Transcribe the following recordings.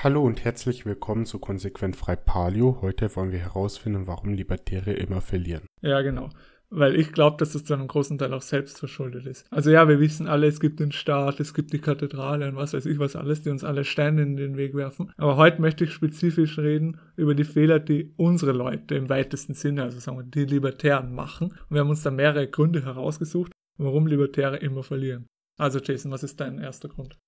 Hallo und herzlich willkommen zu Konsequent Frei Palio. Heute wollen wir herausfinden, warum Libertäre immer verlieren. Ja, genau. Weil ich glaube, dass das zu einem großen Teil auch selbst verschuldet ist. Also ja, wir wissen alle, es gibt den Staat, es gibt die Kathedrale und was weiß ich was alles, die uns alle Steine in den Weg werfen. Aber heute möchte ich spezifisch reden über die Fehler, die unsere Leute im weitesten Sinne, also sagen wir, die Libertären machen. Und wir haben uns da mehrere Gründe herausgesucht, warum Libertäre immer verlieren. Also Jason, was ist dein erster Grund?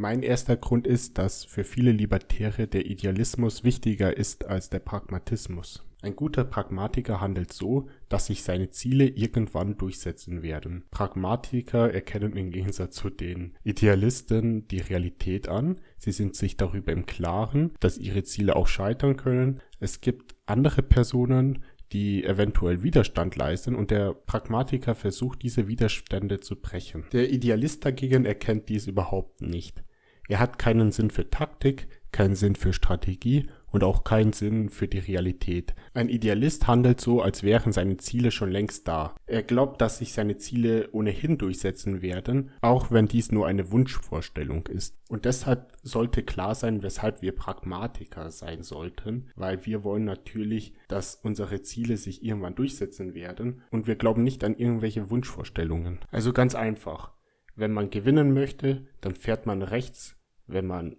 Mein erster Grund ist, dass für viele Libertäre der Idealismus wichtiger ist als der Pragmatismus. Ein guter Pragmatiker handelt so, dass sich seine Ziele irgendwann durchsetzen werden. Pragmatiker erkennen im Gegensatz zu den Idealisten die Realität an. Sie sind sich darüber im Klaren, dass ihre Ziele auch scheitern können. Es gibt andere Personen, die eventuell Widerstand leisten und der Pragmatiker versucht, diese Widerstände zu brechen. Der Idealist dagegen erkennt dies überhaupt nicht. Er hat keinen Sinn für Taktik, keinen Sinn für Strategie und auch keinen Sinn für die Realität. Ein Idealist handelt so, als wären seine Ziele schon längst da. Er glaubt, dass sich seine Ziele ohnehin durchsetzen werden, auch wenn dies nur eine Wunschvorstellung ist. Und deshalb sollte klar sein, weshalb wir Pragmatiker sein sollten, weil wir wollen natürlich, dass unsere Ziele sich irgendwann durchsetzen werden und wir glauben nicht an irgendwelche Wunschvorstellungen. Also ganz einfach. Wenn man gewinnen möchte, dann fährt man rechts, wenn man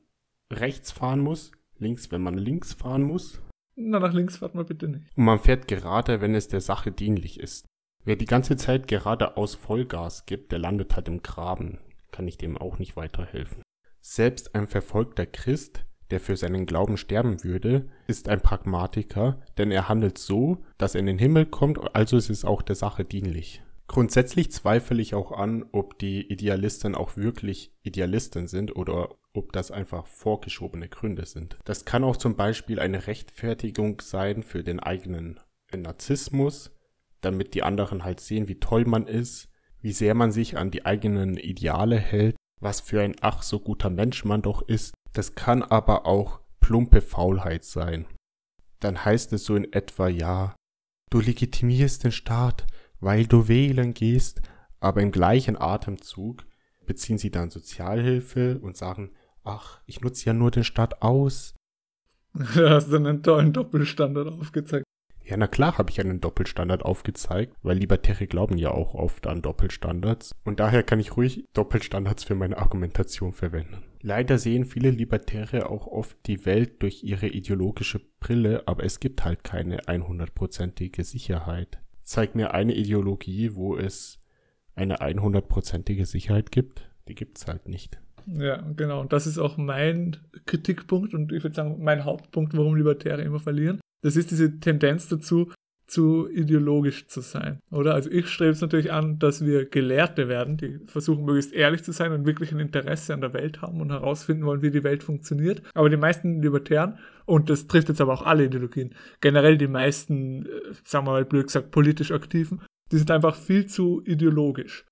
rechts fahren muss, links, wenn man links fahren muss. Na, nach links fährt man bitte nicht. Und man fährt gerade, wenn es der Sache dienlich ist. Wer die ganze Zeit geradeaus Vollgas gibt, der landet halt im Graben. Kann ich dem auch nicht weiterhelfen. Selbst ein verfolgter Christ, der für seinen Glauben sterben würde, ist ein Pragmatiker, denn er handelt so, dass er in den Himmel kommt, also ist es auch der Sache dienlich. Grundsätzlich zweifle ich auch an, ob die Idealisten auch wirklich Idealisten sind oder ob das einfach vorgeschobene Gründe sind. Das kann auch zum Beispiel eine Rechtfertigung sein für den eigenen Narzissmus, damit die anderen halt sehen, wie toll man ist, wie sehr man sich an die eigenen Ideale hält, was für ein ach so guter Mensch man doch ist. Das kann aber auch plumpe Faulheit sein. Dann heißt es so in etwa, ja, du legitimierst den Staat, weil du wählen gehst, aber im gleichen Atemzug beziehen sie dann Sozialhilfe und sagen, ach, ich nutze ja nur den Staat aus. Du hast dann einen tollen Doppelstandard aufgezeigt. Ja, na klar habe ich einen Doppelstandard aufgezeigt, weil Libertäre glauben ja auch oft an Doppelstandards. Und daher kann ich ruhig Doppelstandards für meine Argumentation verwenden. Leider sehen viele Libertäre auch oft die Welt durch ihre ideologische Brille, aber es gibt halt keine 100%ige Sicherheit zeig mir eine Ideologie, wo es eine 100%ige Sicherheit gibt. Die gibt es halt nicht. Ja, genau. Und das ist auch mein Kritikpunkt und ich würde sagen, mein Hauptpunkt, warum Libertäre immer verlieren. Das ist diese Tendenz dazu, zu ideologisch zu sein, oder? Also ich strebe es natürlich an, dass wir Gelehrte werden, die versuchen möglichst ehrlich zu sein und wirklich ein Interesse an der Welt haben und herausfinden wollen, wie die Welt funktioniert. Aber die meisten Libertären, und das trifft jetzt aber auch alle Ideologien, generell die meisten, äh, sagen wir mal blöd gesagt, politisch Aktiven, die sind einfach viel zu ideologisch.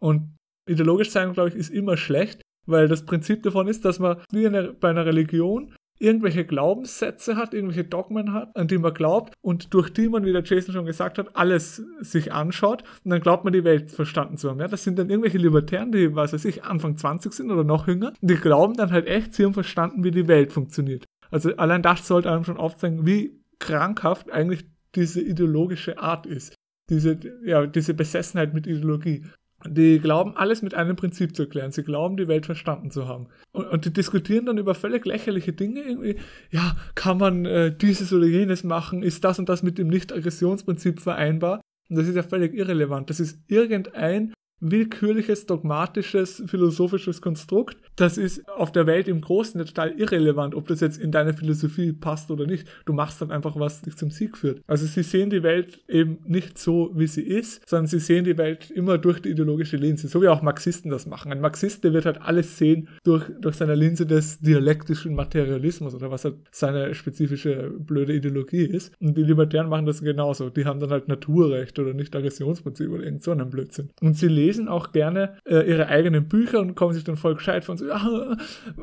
Und ideologisch sein, glaube ich, ist immer schlecht, weil das Prinzip davon ist, dass man wie eine, bei einer Religion irgendwelche Glaubenssätze hat, irgendwelche Dogmen hat, an die man glaubt und durch die man, wie der Jason schon gesagt hat, alles sich anschaut und dann glaubt man, die Welt verstanden zu haben. Ja, das sind dann irgendwelche Libertären, die, was weiß ich, Anfang 20 sind oder noch jünger, die glauben dann halt echt, sie haben verstanden, wie die Welt funktioniert. Also allein das sollte einem schon aufzeigen, wie krankhaft eigentlich diese ideologische Art ist. Diese, ja, diese Besessenheit mit Ideologie. Die glauben, alles mit einem Prinzip zu erklären. Sie glauben, die Welt verstanden zu haben. Und, und die diskutieren dann über völlig lächerliche Dinge. Irgendwie, ja, kann man äh, dieses oder jenes machen? Ist das und das mit dem Nicht-Aggressionsprinzip vereinbar? Und das ist ja völlig irrelevant. Das ist irgendein willkürliches, dogmatisches, philosophisches Konstrukt. Das ist auf der Welt im Großen total irrelevant, ob das jetzt in deine Philosophie passt oder nicht. Du machst dann einfach, was dich zum Sieg führt. Also sie sehen die Welt eben nicht so, wie sie ist, sondern sie sehen die Welt immer durch die ideologische Linse, so wie auch Marxisten das machen. Ein Marxist, der wird halt alles sehen durch, durch seine Linse des dialektischen Materialismus oder was halt seine spezifische blöde Ideologie ist. Und die Libertären machen das genauso. Die haben dann halt Naturrecht oder nicht Aggressionsprinzip oder irgend so einen Blödsinn. Und sie lesen lesen auch gerne äh, ihre eigenen Bücher und kommen sich dann voll gescheit von so, ah,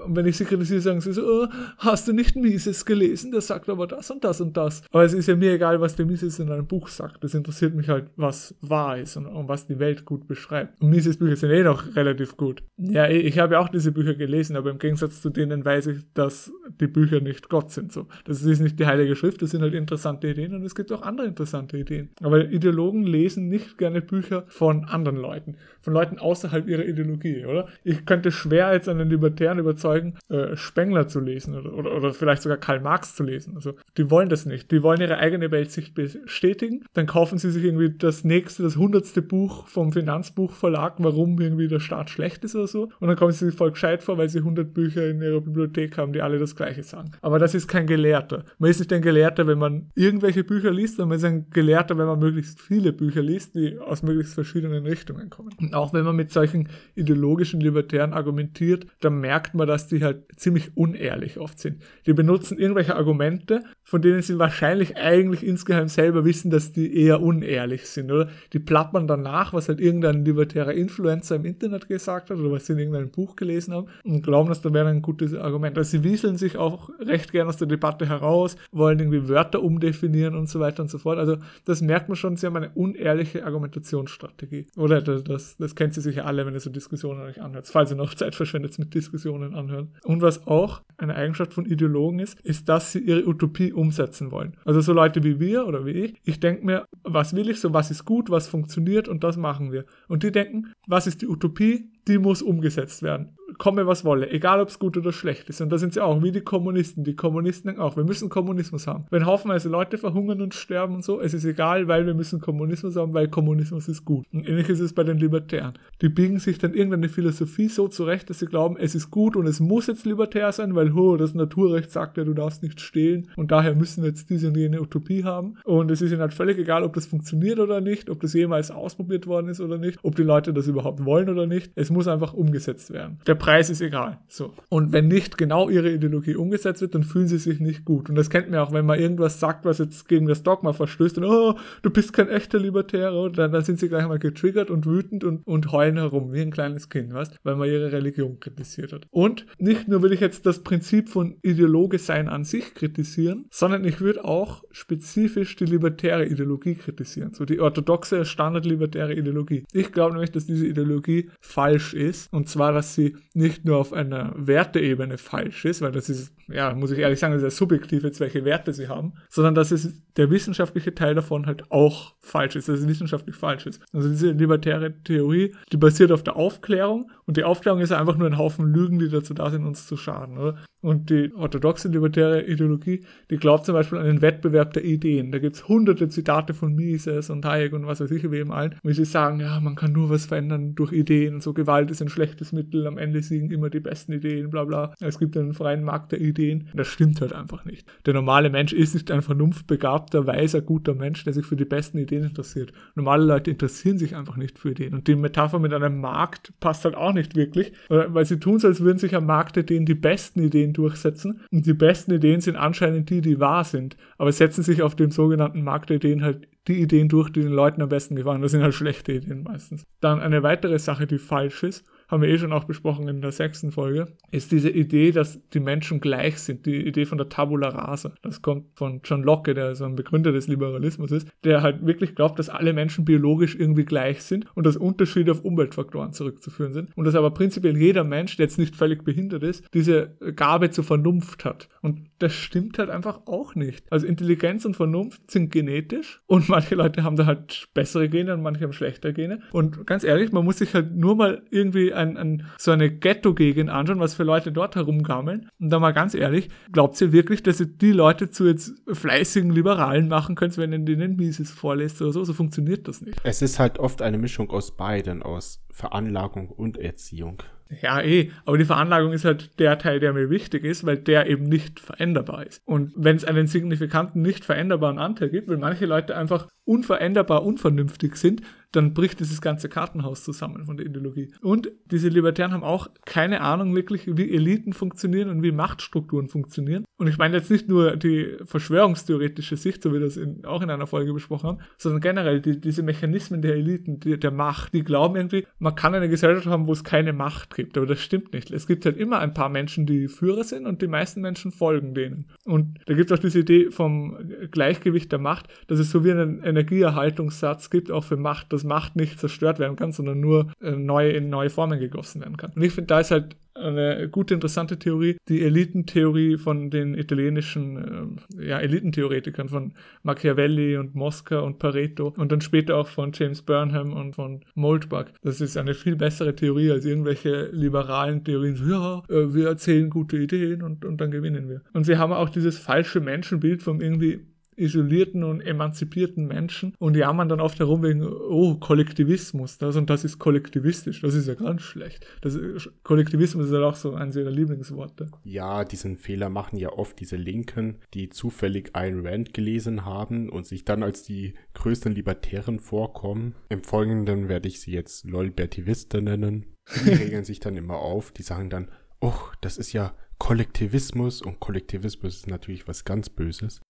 und wenn ich sie kritisiere, sagen sie so, oh, hast du nicht Mises gelesen? Der sagt aber das und das und das. Aber es ist ja mir egal, was der Mises in einem Buch sagt. Das interessiert mich halt, was wahr ist und, und was die Welt gut beschreibt. Und Mises Bücher sind eh noch relativ gut. Ja, ich habe ja auch diese Bücher gelesen, aber im Gegensatz zu denen weiß ich, dass die Bücher nicht Gott sind. So. Das ist nicht die Heilige Schrift, das sind halt interessante Ideen und es gibt auch andere interessante Ideen. Aber Ideologen lesen nicht gerne Bücher von anderen Leuten, von Leuten außerhalb ihrer Ideologie, oder? Ich könnte schwer jetzt einen Libertären überzeugen, äh, Spengler zu lesen oder, oder, oder vielleicht sogar Karl Marx zu lesen. Also die wollen das nicht. Die wollen ihre eigene Weltsicht bestätigen. Dann kaufen sie sich irgendwie das nächste, das hundertste Buch vom Finanzbuchverlag, warum irgendwie der Staat schlecht ist oder so. Und dann kommen sie sich voll gescheit vor, weil sie 100 Bücher in ihrer Bibliothek haben, die alle das Gleiche sagen. Aber das ist kein Gelehrter. Man ist nicht ein Gelehrter, wenn man irgendwelche Bücher liest, sondern man ist ein Gelehrter, wenn man möglichst viele Bücher liest, die aus möglichst verschiedenen Richtungen kommen. Und auch wenn man mit solchen ideologischen Libertären argumentiert, dann merkt man, dass die halt ziemlich unehrlich oft sind. Die benutzen irgendwelche Argumente, von denen sie wahrscheinlich eigentlich insgeheim selber wissen, dass die eher unehrlich sind, oder? Die plappern danach, was halt irgendein libertärer Influencer im Internet gesagt hat oder was sie in irgendeinem Buch gelesen haben und glauben, dass da wäre ein gutes Argument. Also sie wieseln sich auch recht gern aus der Debatte heraus, wollen irgendwie Wörter umdefinieren und so weiter und so fort. Also das merkt man schon, sie haben eine unehrliche Argumentationsstrategie. Oder das, das, kennt sie sicher alle, wenn ihr so Diskussionen euch anhört, falls ihr noch Zeit verschwendet mit Diskussionen anhören. Und was auch eine Eigenschaft von Ideologen ist, ist, dass sie ihre Utopie umsetzen wollen. Also so Leute wie wir oder wie ich, ich denke mir, was will ich so, was ist gut, was funktioniert und das machen wir. Und die denken, was ist die Utopie? Die muss umgesetzt werden komme was wolle, egal ob es gut oder schlecht ist. Und da sind sie auch, wie die Kommunisten. Die Kommunisten denken auch, wir müssen Kommunismus haben. Wenn haufenweise Leute verhungern und sterben und so, es ist egal, weil wir müssen Kommunismus haben, weil Kommunismus ist gut. Und ähnlich ist es bei den Libertären. Die biegen sich dann irgendeine Philosophie so zurecht, dass sie glauben, es ist gut und es muss jetzt libertär sein, weil ho, das Naturrecht sagt ja, du darfst nicht stehlen und daher müssen wir jetzt diese und jene Utopie haben. Und es ist ihnen halt völlig egal, ob das funktioniert oder nicht, ob das jemals ausprobiert worden ist oder nicht, ob die Leute das überhaupt wollen oder nicht. Es muss einfach umgesetzt werden. Der Preis ist egal. So. Und wenn nicht genau ihre Ideologie umgesetzt wird, dann fühlen sie sich nicht gut. Und das kennt man auch, wenn man irgendwas sagt, was jetzt gegen das Dogma verstößt und oh, du bist kein echter Libertärer, dann, dann sind sie gleich mal getriggert und wütend und, und heulen herum, wie ein kleines Kind, weißt? weil man ihre Religion kritisiert hat. Und nicht nur will ich jetzt das Prinzip von Ideologe sein an sich kritisieren, sondern ich würde auch spezifisch die libertäre Ideologie kritisieren, so die orthodoxe standardlibertäre Ideologie. Ich glaube nämlich, dass diese Ideologie falsch ist und zwar, dass sie nicht nur auf einer Werteebene falsch ist, weil das ist, ja, muss ich ehrlich sagen, ja subjektiv jetzt, welche Werte sie haben, sondern dass es der wissenschaftliche Teil davon halt auch falsch ist, dass es wissenschaftlich falsch ist. Also diese libertäre Theorie, die basiert auf der Aufklärung und die Aufklärung ist einfach nur ein Haufen Lügen, die dazu da sind, uns zu schaden, oder? Und die orthodoxe libertäre Ideologie, die glaubt zum Beispiel an den Wettbewerb der Ideen. Da gibt's hunderte Zitate von Mises und Hayek und was weiß ich wem allen, wie sie sagen, ja, man kann nur was verändern durch Ideen, so Gewalt ist ein schlechtes Mittel, am Ende siegen immer die besten Ideen, bla bla. Es gibt einen freien Markt der Ideen. Das stimmt halt einfach nicht. Der normale Mensch ist nicht ein vernunftbegabter, weiser, guter Mensch, der sich für die besten Ideen interessiert. Normale Leute interessieren sich einfach nicht für Ideen. Und die Metapher mit einem Markt passt halt auch nicht wirklich, weil sie tun es, als würden sich am Markt der Ideen die besten Ideen durchsetzen. Und die besten Ideen sind anscheinend die, die wahr sind. Aber setzen sich auf dem sogenannten Markt der Ideen halt die Ideen durch, die den Leuten am besten gefallen. Das sind halt schlechte Ideen meistens. Dann eine weitere Sache, die falsch ist, haben wir eh schon auch besprochen in der sechsten Folge, ist diese Idee, dass die Menschen gleich sind, die Idee von der Tabula Rasa. Das kommt von John Locke, der so ein Begründer des Liberalismus ist, der halt wirklich glaubt, dass alle Menschen biologisch irgendwie gleich sind und dass Unterschiede auf Umweltfaktoren zurückzuführen sind und dass aber prinzipiell jeder Mensch, der jetzt nicht völlig behindert ist, diese Gabe zur Vernunft hat. Und das stimmt halt einfach auch nicht. Also Intelligenz und Vernunft sind genetisch und manche Leute haben da halt bessere Gene und manche haben schlechtere Gene. Und ganz ehrlich, man muss sich halt nur mal irgendwie ein, ein, so eine Ghetto-Gegend anschauen, was für Leute dort herumgammeln. Und da mal ganz ehrlich, glaubt ihr wirklich, dass ihr die Leute zu jetzt fleißigen Liberalen machen könnt, wenn ihr denen Mises vorlässt oder so? So funktioniert das nicht. Es ist halt oft eine Mischung aus beiden, aus Veranlagung und Erziehung. Ja, eh, aber die Veranlagung ist halt der Teil, der mir wichtig ist, weil der eben nicht veränderbar ist. Und wenn es einen signifikanten, nicht veränderbaren Anteil gibt, weil manche Leute einfach unveränderbar unvernünftig sind, dann bricht dieses ganze Kartenhaus zusammen von der Ideologie. Und diese Libertären haben auch keine Ahnung wirklich, wie Eliten funktionieren und wie Machtstrukturen funktionieren. Und ich meine jetzt nicht nur die verschwörungstheoretische Sicht, so wie wir das in, auch in einer Folge besprochen haben, sondern generell die, diese Mechanismen der Eliten, die, der Macht, die glauben irgendwie, man kann eine Gesellschaft haben, wo es keine Macht gibt. Aber das stimmt nicht. Es gibt halt immer ein paar Menschen, die Führer sind und die meisten Menschen folgen denen. Und da gibt es auch diese Idee vom Gleichgewicht der Macht, dass es so wie einen Energieerhaltungssatz gibt, auch für Macht, dass Macht nicht zerstört werden kann, sondern nur äh, neu in neue Formen gegossen werden kann. Und ich finde, da ist halt eine gute, interessante Theorie, die Elitentheorie von den italienischen äh, ja, Elitentheoretikern, von Machiavelli und Mosca und Pareto und dann später auch von James Burnham und von Moldbach. Das ist eine viel bessere Theorie als irgendwelche liberalen Theorien. So, ja, äh, wir erzählen gute Ideen und, und dann gewinnen wir. Und sie haben auch dieses falsche Menschenbild vom irgendwie isolierten und emanzipierten Menschen und jammern dann oft herum wegen, oh, Kollektivismus, das und das ist kollektivistisch, das ist ja ganz schlecht. Das ist, Kollektivismus ist ja auch so eines ihrer Lieblingsworte. Ja, diesen Fehler machen ja oft diese Linken, die zufällig Ayn Rand gelesen haben und sich dann als die größten Libertären vorkommen. Im Folgenden werde ich sie jetzt Lolbertivisten nennen. Die regeln sich dann immer auf, die sagen dann, oh, das ist ja Kollektivismus und Kollektivismus ist natürlich was ganz Böses.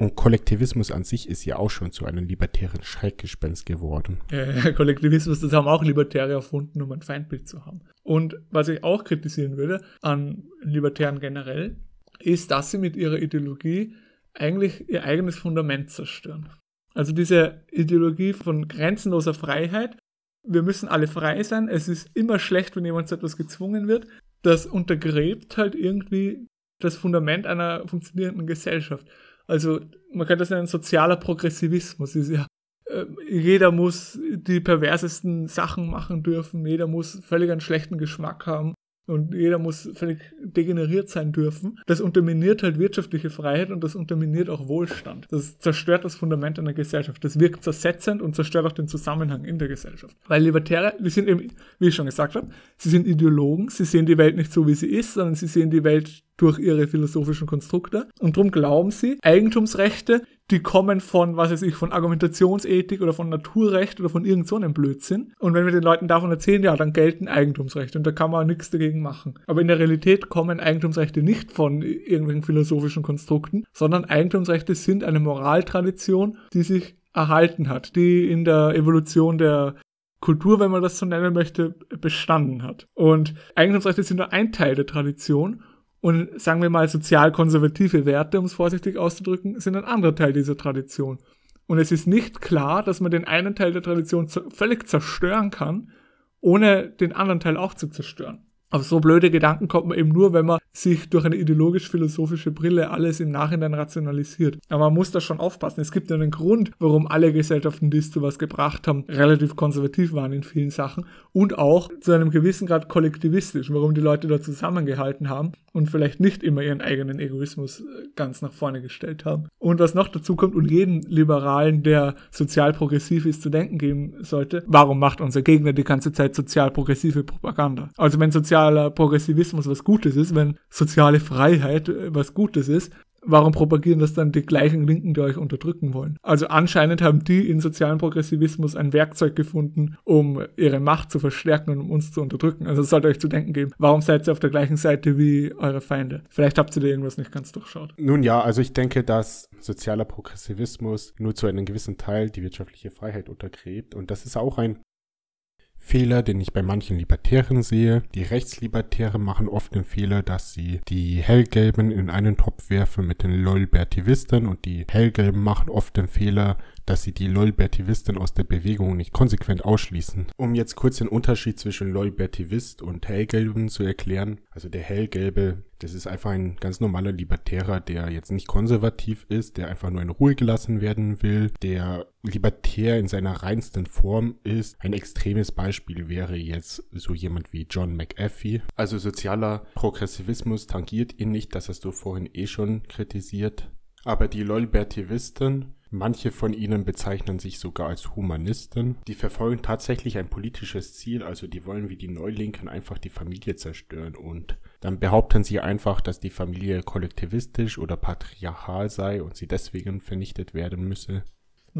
Und Kollektivismus an sich ist ja auch schon zu einem libertären Schreckgespenst geworden. Äh, Kollektivismus, das haben auch Libertäre erfunden, um ein Feindbild zu haben. Und was ich auch kritisieren würde an Libertären generell, ist, dass sie mit ihrer Ideologie eigentlich ihr eigenes Fundament zerstören. Also diese Ideologie von grenzenloser Freiheit, wir müssen alle frei sein, es ist immer schlecht, wenn jemand zu etwas gezwungen wird, das untergräbt halt irgendwie das Fundament einer funktionierenden Gesellschaft. Also man könnte das nennen sozialer Progressivismus. Ist ja, äh, jeder muss die perversesten Sachen machen dürfen, jeder muss völlig einen schlechten Geschmack haben und jeder muss völlig degeneriert sein dürfen. Das unterminiert halt wirtschaftliche Freiheit und das unterminiert auch Wohlstand. Das zerstört das Fundament einer Gesellschaft. Das wirkt zersetzend und zerstört auch den Zusammenhang in der Gesellschaft. Weil Libertäre, die sind eben, wie ich schon gesagt habe, sie sind Ideologen, sie sehen die Welt nicht so, wie sie ist, sondern sie sehen die Welt durch ihre philosophischen Konstrukte. Und darum glauben sie, Eigentumsrechte, die kommen von, was weiß ich, von Argumentationsethik oder von Naturrecht oder von irgend so einem Blödsinn. Und wenn wir den Leuten davon erzählen, ja, dann gelten Eigentumsrechte und da kann man nichts dagegen machen. Aber in der Realität kommen Eigentumsrechte nicht von irgendwelchen philosophischen Konstrukten, sondern Eigentumsrechte sind eine Moraltradition, die sich erhalten hat, die in der Evolution der Kultur, wenn man das so nennen möchte, bestanden hat. Und Eigentumsrechte sind nur ein Teil der Tradition und sagen wir mal sozial-konservative Werte, um es vorsichtig auszudrücken, sind ein anderer Teil dieser Tradition. Und es ist nicht klar, dass man den einen Teil der Tradition völlig zerstören kann, ohne den anderen Teil auch zu zerstören. Auf so blöde Gedanken kommt man eben nur, wenn man sich durch eine ideologisch-philosophische Brille alles im Nachhinein rationalisiert. Aber man muss da schon aufpassen. Es gibt ja einen Grund, warum alle Gesellschaften, die es zu was gebracht haben, relativ konservativ waren in vielen Sachen und auch zu einem gewissen Grad kollektivistisch, warum die Leute da zusammengehalten haben und vielleicht nicht immer ihren eigenen Egoismus äh, ganz nach vorne gestellt haben. Und was noch dazu kommt und jeden Liberalen, der sozial progressiv ist, zu denken geben sollte, warum macht unser Gegner die ganze Zeit sozial progressive Propaganda? Also wenn sozialer Progressivismus was Gutes ist, wenn soziale Freiheit äh, was Gutes ist, warum propagieren das dann die gleichen Linken, die euch unterdrücken wollen? Also anscheinend haben die in sozialen Progressivismus ein Werkzeug gefunden, um ihre Macht zu verstärken und um uns zu unterdrücken. Also es sollte euch zu denken geben, warum seid ihr auf der gleichen Seite wie eure Feinde? Vielleicht habt ihr da irgendwas nicht ganz durchschaut. Nun ja, also ich denke, dass sozialer Progressivismus nur zu einem gewissen Teil die wirtschaftliche Freiheit untergräbt und das ist auch ein Fehler, den ich bei manchen Libertären sehe. Die Rechtslibertäre machen oft den Fehler, dass sie die Hellgelben in einen Topf werfen mit den Lolbertivisten und die Hellgelben machen oft den Fehler, dass sie die Lolbertivisten aus der Bewegung nicht konsequent ausschließen. Um jetzt kurz den Unterschied zwischen Lolbertivist und Hellgelben zu erklären. Also der Hellgelbe, das ist einfach ein ganz normaler Libertärer, der jetzt nicht konservativ ist, der einfach nur in Ruhe gelassen werden will, der libertär in seiner reinsten Form ist. Ein extremes Beispiel wäre jetzt so jemand wie John McAfee. Also sozialer Progressivismus tangiert ihn nicht, das hast du vorhin eh schon kritisiert. Aber die Lolbertivisten Manche von ihnen bezeichnen sich sogar als Humanisten. Die verfolgen tatsächlich ein politisches Ziel, also die wollen wie die Neulinken einfach die Familie zerstören und dann behaupten sie einfach, dass die Familie kollektivistisch oder patriarchal sei und sie deswegen vernichtet werden müsse.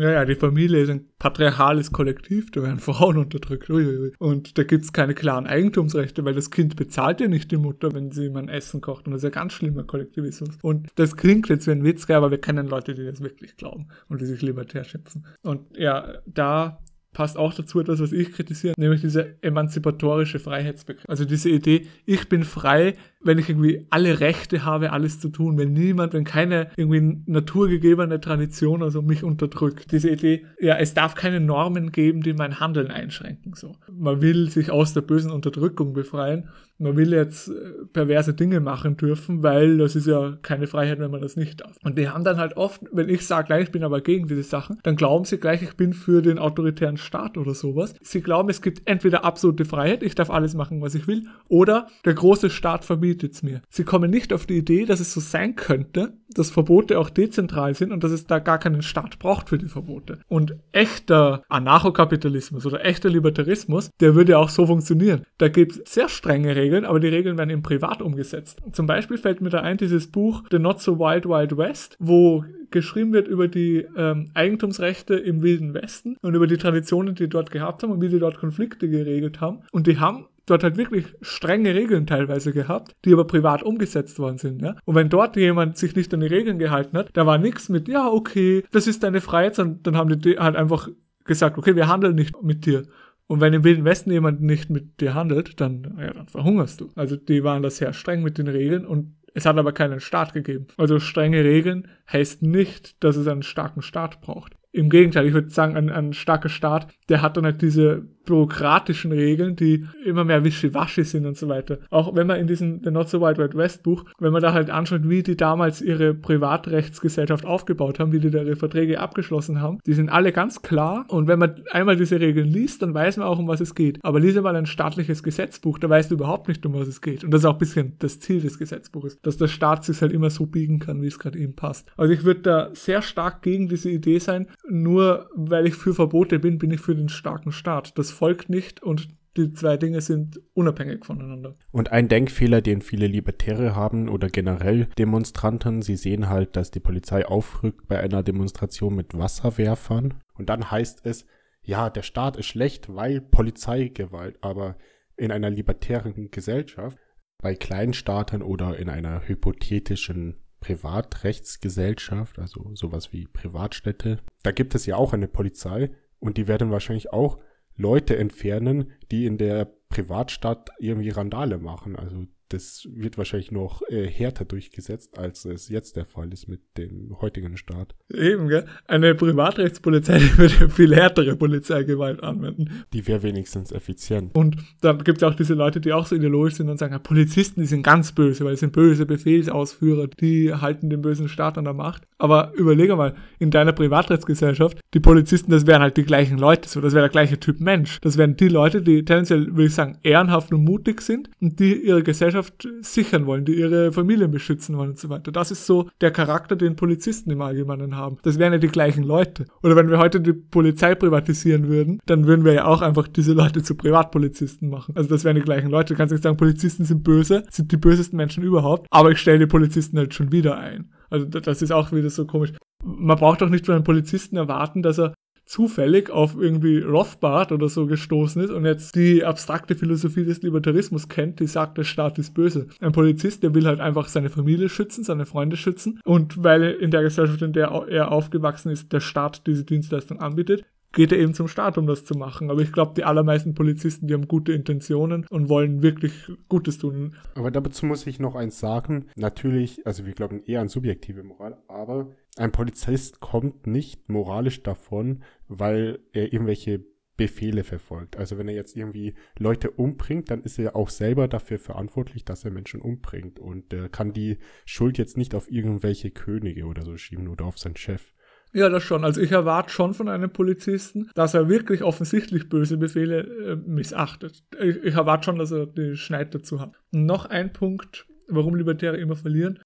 Ja, ja, die Familie ist ein patriarchales Kollektiv, da werden Frauen unterdrückt. Uiuiui. Und da gibt es keine klaren Eigentumsrechte, weil das Kind bezahlt ja nicht die Mutter, wenn sie ihm ein Essen kocht. Und das ist ja ganz schlimmer Kollektivismus. Und das klingt jetzt wie ein Witz, aber wir kennen Leute, die das wirklich glauben und die sich libertär schätzen. Und ja, da passt auch dazu etwas, was ich kritisiere, nämlich dieser emanzipatorische Freiheitsbegriff. Also diese Idee, ich bin frei, wenn ich irgendwie alle Rechte habe, alles zu tun, wenn niemand, wenn keine irgendwie naturgegebene Tradition also mich unterdrückt. Diese Idee, ja, es darf keine Normen geben, die mein Handeln einschränken. So, man will sich aus der bösen Unterdrückung befreien man will jetzt äh, perverse Dinge machen dürfen, weil das ist ja keine Freiheit, wenn man das nicht darf. Und die haben dann halt oft, wenn ich sage, ich bin aber gegen diese Sachen, dann glauben sie gleich, ich bin für den autoritären Staat oder sowas. Sie glauben, es gibt entweder absolute Freiheit, ich darf alles machen, was ich will, oder der große Staat verbietet es mir. Sie kommen nicht auf die Idee, dass es so sein könnte, dass Verbote auch dezentral sind und dass es da gar keinen Staat braucht für die Verbote. Und echter Anarchokapitalismus oder echter Libertarismus, der würde auch so funktionieren. Da gibt es sehr strenge Regeln, aber die Regeln werden im Privat umgesetzt. Zum Beispiel fällt mir da ein dieses Buch The Not So Wild Wild West, wo geschrieben wird über die ähm, Eigentumsrechte im Wilden Westen und über die Traditionen, die dort gehabt haben und wie sie dort Konflikte geregelt haben. Und die haben dort halt wirklich strenge Regeln teilweise gehabt, die aber privat umgesetzt worden sind. Ja? Und wenn dort jemand sich nicht an die Regeln gehalten hat, da war nichts mit, ja, okay, das ist deine Freiheit, sondern dann haben die halt einfach gesagt, okay, wir handeln nicht mit dir. Und wenn im Wilden Westen jemand nicht mit dir handelt, dann, ja, dann verhungerst du. Also die waren da sehr streng mit den Regeln und es hat aber keinen Staat gegeben. Also strenge Regeln heißt nicht, dass es einen starken Staat braucht. Im Gegenteil, ich würde sagen, ein, ein starker Staat, der hat dann halt diese bürokratischen Regeln, die immer mehr wischiwaschi sind und so weiter. Auch wenn man in diesem The Not So Wild Wild West Buch, wenn man da halt anschaut, wie die damals ihre Privatrechtsgesellschaft aufgebaut haben, wie die da ihre Verträge abgeschlossen haben, die sind alle ganz klar und wenn man einmal diese Regeln liest, dann weiß man auch, um was es geht. Aber lies mal ein staatliches Gesetzbuch, da weißt du überhaupt nicht, um was es geht. Und das ist auch ein bisschen das Ziel des Gesetzbuches, dass der Staat sich halt immer so biegen kann, wie es gerade ihm passt. Also ich würde da sehr stark gegen diese Idee sein, nur weil ich für Verbote bin, bin ich für den starken Staat. Das folgt nicht und die zwei Dinge sind unabhängig voneinander. Und ein Denkfehler, den viele Libertäre haben oder generell Demonstranten, sie sehen halt, dass die Polizei aufrückt bei einer Demonstration mit Wasserwerfern und dann heißt es, ja, der Staat ist schlecht, weil Polizeigewalt, aber in einer libertären Gesellschaft, bei Kleinstaaten oder in einer hypothetischen Privatrechtsgesellschaft, also sowas wie Privatstädte, da gibt es ja auch eine Polizei und die werden wahrscheinlich auch Leute entfernen, die in der Privatstadt irgendwie Randale machen. Also das wird wahrscheinlich noch äh, härter durchgesetzt, als es jetzt der Fall ist mit dem heutigen Staat. Eben, gell? Eine Privatrechtspolizei die würde viel härtere Polizeigewalt anwenden. Die wäre wenigstens effizient. Und dann gibt es auch diese Leute, die auch so ideologisch sind und sagen, ja, Polizisten, die sind ganz böse, weil es sind böse Befehlsausführer, die halten den bösen Staat an der Macht. Aber überlege mal, in deiner Privatrechtsgesellschaft, die Polizisten, das wären halt die gleichen Leute, so, das wäre der gleiche Typ Mensch. Das wären die Leute, die tendenziell, würde ich sagen, ehrenhaft und mutig sind und die ihre Gesellschaft sichern wollen, die ihre Familien beschützen wollen und so weiter. Das ist so der Charakter, den Polizisten im Allgemeinen haben. Das wären ja die gleichen Leute. Oder wenn wir heute die Polizei privatisieren würden, dann würden wir ja auch einfach diese Leute zu Privatpolizisten machen. Also das wären die gleichen Leute. Du kannst nicht sagen, Polizisten sind böse, sind die bösesten Menschen überhaupt, aber ich stelle die Polizisten halt schon wieder ein. Also das ist auch wieder so komisch. Man braucht doch nicht von einem Polizisten erwarten, dass er zufällig auf irgendwie Rothbard oder so gestoßen ist und jetzt die abstrakte Philosophie des Libertarismus kennt, die sagt, der Staat ist böse. Ein Polizist, der will halt einfach seine Familie schützen, seine Freunde schützen und weil in der Gesellschaft, in der er aufgewachsen ist, der Staat diese Dienstleistung anbietet, geht er eben zum Staat, um das zu machen. Aber ich glaube, die allermeisten Polizisten, die haben gute Intentionen und wollen wirklich Gutes tun. Aber dazu muss ich noch eins sagen. Natürlich, also wir glauben eher an subjektive Moral, aber ein Polizist kommt nicht moralisch davon, weil er irgendwelche Befehle verfolgt. Also wenn er jetzt irgendwie Leute umbringt, dann ist er auch selber dafür verantwortlich, dass er Menschen umbringt und er kann die Schuld jetzt nicht auf irgendwelche Könige oder so schieben oder auf seinen Chef. Ja, das schon. Also ich erwarte schon von einem Polizisten, dass er wirklich offensichtlich böse Befehle äh, missachtet. Ich, ich erwarte schon, dass er die Schneid dazu hat. Und noch ein Punkt, warum Libertäre immer verlieren,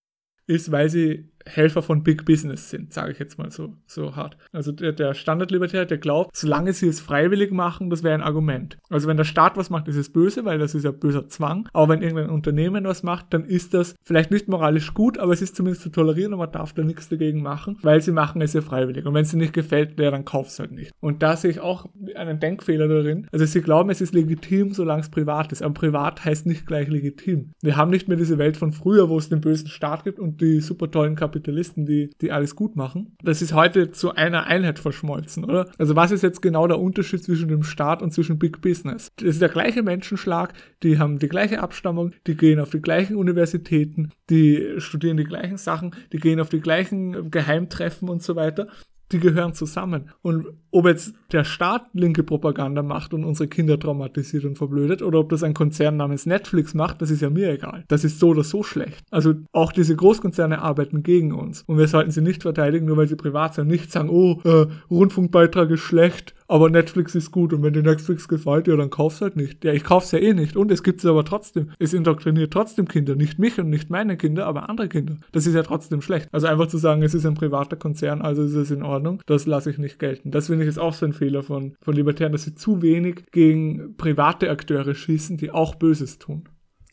ist, weil sie Helfer von Big Business sind, sage ich jetzt mal so, so hart. Also der, der Standardlibertär, der glaubt, solange sie es freiwillig machen, das wäre ein Argument. Also wenn der Staat was macht, ist es böse, weil das ist ja böser Zwang. Aber wenn irgendein Unternehmen was macht, dann ist das vielleicht nicht moralisch gut, aber es ist zumindest zu tolerieren und man darf da nichts dagegen machen, weil sie machen es ja freiwillig. Und wenn es ihnen nicht gefällt, ja, dann kauft es halt nicht. Und da sehe ich auch einen Denkfehler darin. Also sie glauben, es ist legitim, solange es privat ist. Aber privat heißt nicht gleich legitim. Wir haben nicht mehr diese Welt von früher, wo es den bösen Staat gibt und die super tollen Kapitalismus Kapitalisten, die, die alles gut machen. Das ist heute zu einer Einheit verschmolzen, oder? Also was ist jetzt genau der Unterschied zwischen dem Staat und zwischen Big Business? Das ist der gleiche Menschenschlag, die haben die gleiche Abstammung, die gehen auf die gleichen Universitäten, die studieren die gleichen Sachen, die gehen auf die gleichen Geheimtreffen und so weiter die gehören zusammen. Und ob jetzt der Staat linke Propaganda macht und unsere Kinder traumatisiert und verblödet oder ob das ein Konzern namens Netflix macht, das ist ja mir egal. Das ist so oder so schlecht. Also auch diese Großkonzerne arbeiten gegen uns. Und wir sollten sie nicht verteidigen, nur weil sie privat sind. Nicht sagen, oh, äh, Rundfunkbeitrag ist schlecht, aber Netflix ist gut und wenn dir Netflix gefällt, ja, dann kauf's halt nicht. Ja, ich kauf's ja eh nicht und es gibt es aber trotzdem. Es indoktriniert trotzdem Kinder, nicht mich und nicht meine Kinder, aber andere Kinder. Das ist ja trotzdem schlecht. Also einfach zu sagen, es ist ein privater Konzern, also ist es in Ordnung, das lasse ich nicht gelten. Das finde ich ist auch so ein Fehler von, von Libertären, dass sie zu wenig gegen private Akteure schießen, die auch Böses tun.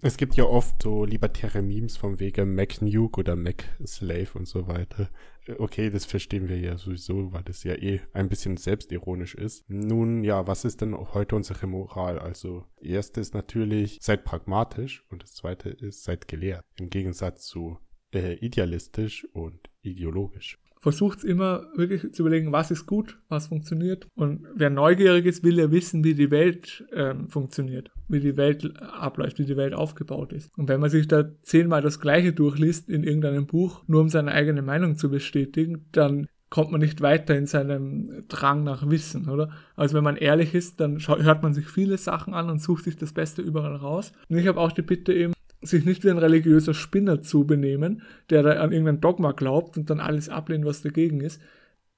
Es gibt ja oft so libertäre Memes vom Wege Mac Nuke oder Mac Slave und so weiter. Okay, das verstehen wir ja sowieso, weil das ja eh ein bisschen selbstironisch ist. Nun, ja, was ist denn heute unsere Moral? Also, erste ist natürlich, seid pragmatisch und das zweite ist, seid gelehrt. Im Gegensatz zu äh, idealistisch und ideologisch versucht immer wirklich zu überlegen, was ist gut, was funktioniert. Und wer neugierig ist, will ja wissen, wie die Welt ähm, funktioniert, wie die Welt abläuft, wie die Welt aufgebaut ist. Und wenn man sich da zehnmal das Gleiche durchliest in irgendeinem Buch, nur um seine eigene Meinung zu bestätigen, dann kommt man nicht weiter in seinem Drang nach Wissen, oder? Also wenn man ehrlich ist, dann hört man sich viele Sachen an und sucht sich das Beste überall raus. Und ich habe auch die Bitte eben, sich nicht wie ein religiöser Spinner zu benehmen, der da an irgendein Dogma glaubt und dann alles ablehnt, was dagegen ist.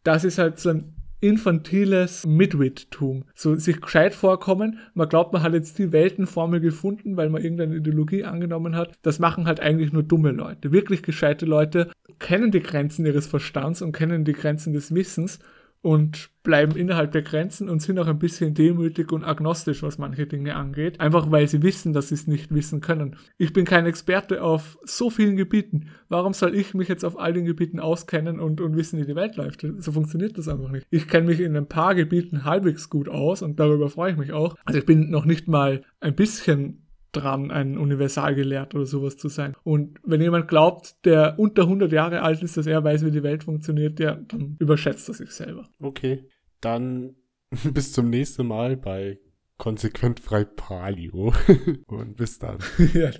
Das ist halt so ein infantiles Midwittum. So sich gescheit vorkommen, man glaubt, man hat jetzt die Weltenformel gefunden, weil man irgendeine Ideologie angenommen hat. Das machen halt eigentlich nur dumme Leute. Wirklich gescheite Leute kennen die Grenzen ihres Verstands und kennen die Grenzen des Wissens und bleiben innerhalb der Grenzen und sind auch ein bisschen demütig und agnostisch, was manche Dinge angeht, einfach weil sie wissen, dass sie es nicht wissen können. Ich bin kein Experte auf so vielen Gebieten. Warum soll ich mich jetzt auf all den Gebieten auskennen und, und wissen, wie die Welt läuft? So funktioniert das einfach nicht. Ich kenne mich in ein paar Gebieten halbwegs gut aus und darüber freue ich mich auch. Also ich bin noch nicht mal ein bisschen dran, ein Universalgelehrter oder sowas zu sein. Und wenn jemand glaubt, der unter 100 Jahre alt ist, dass er weiß, wie die Welt funktioniert, ja, dann überschätzt er sich selber. Okay, dann bis zum nächsten Mal bei Konsequent frei Palio. Und bis dann. ja,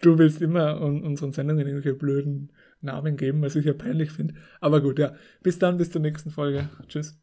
du willst immer unseren Sendungen irgendwelche blöden Namen geben, was ich ja peinlich finde. Aber gut, ja. Bis dann, bis zur nächsten Folge. Tschüss.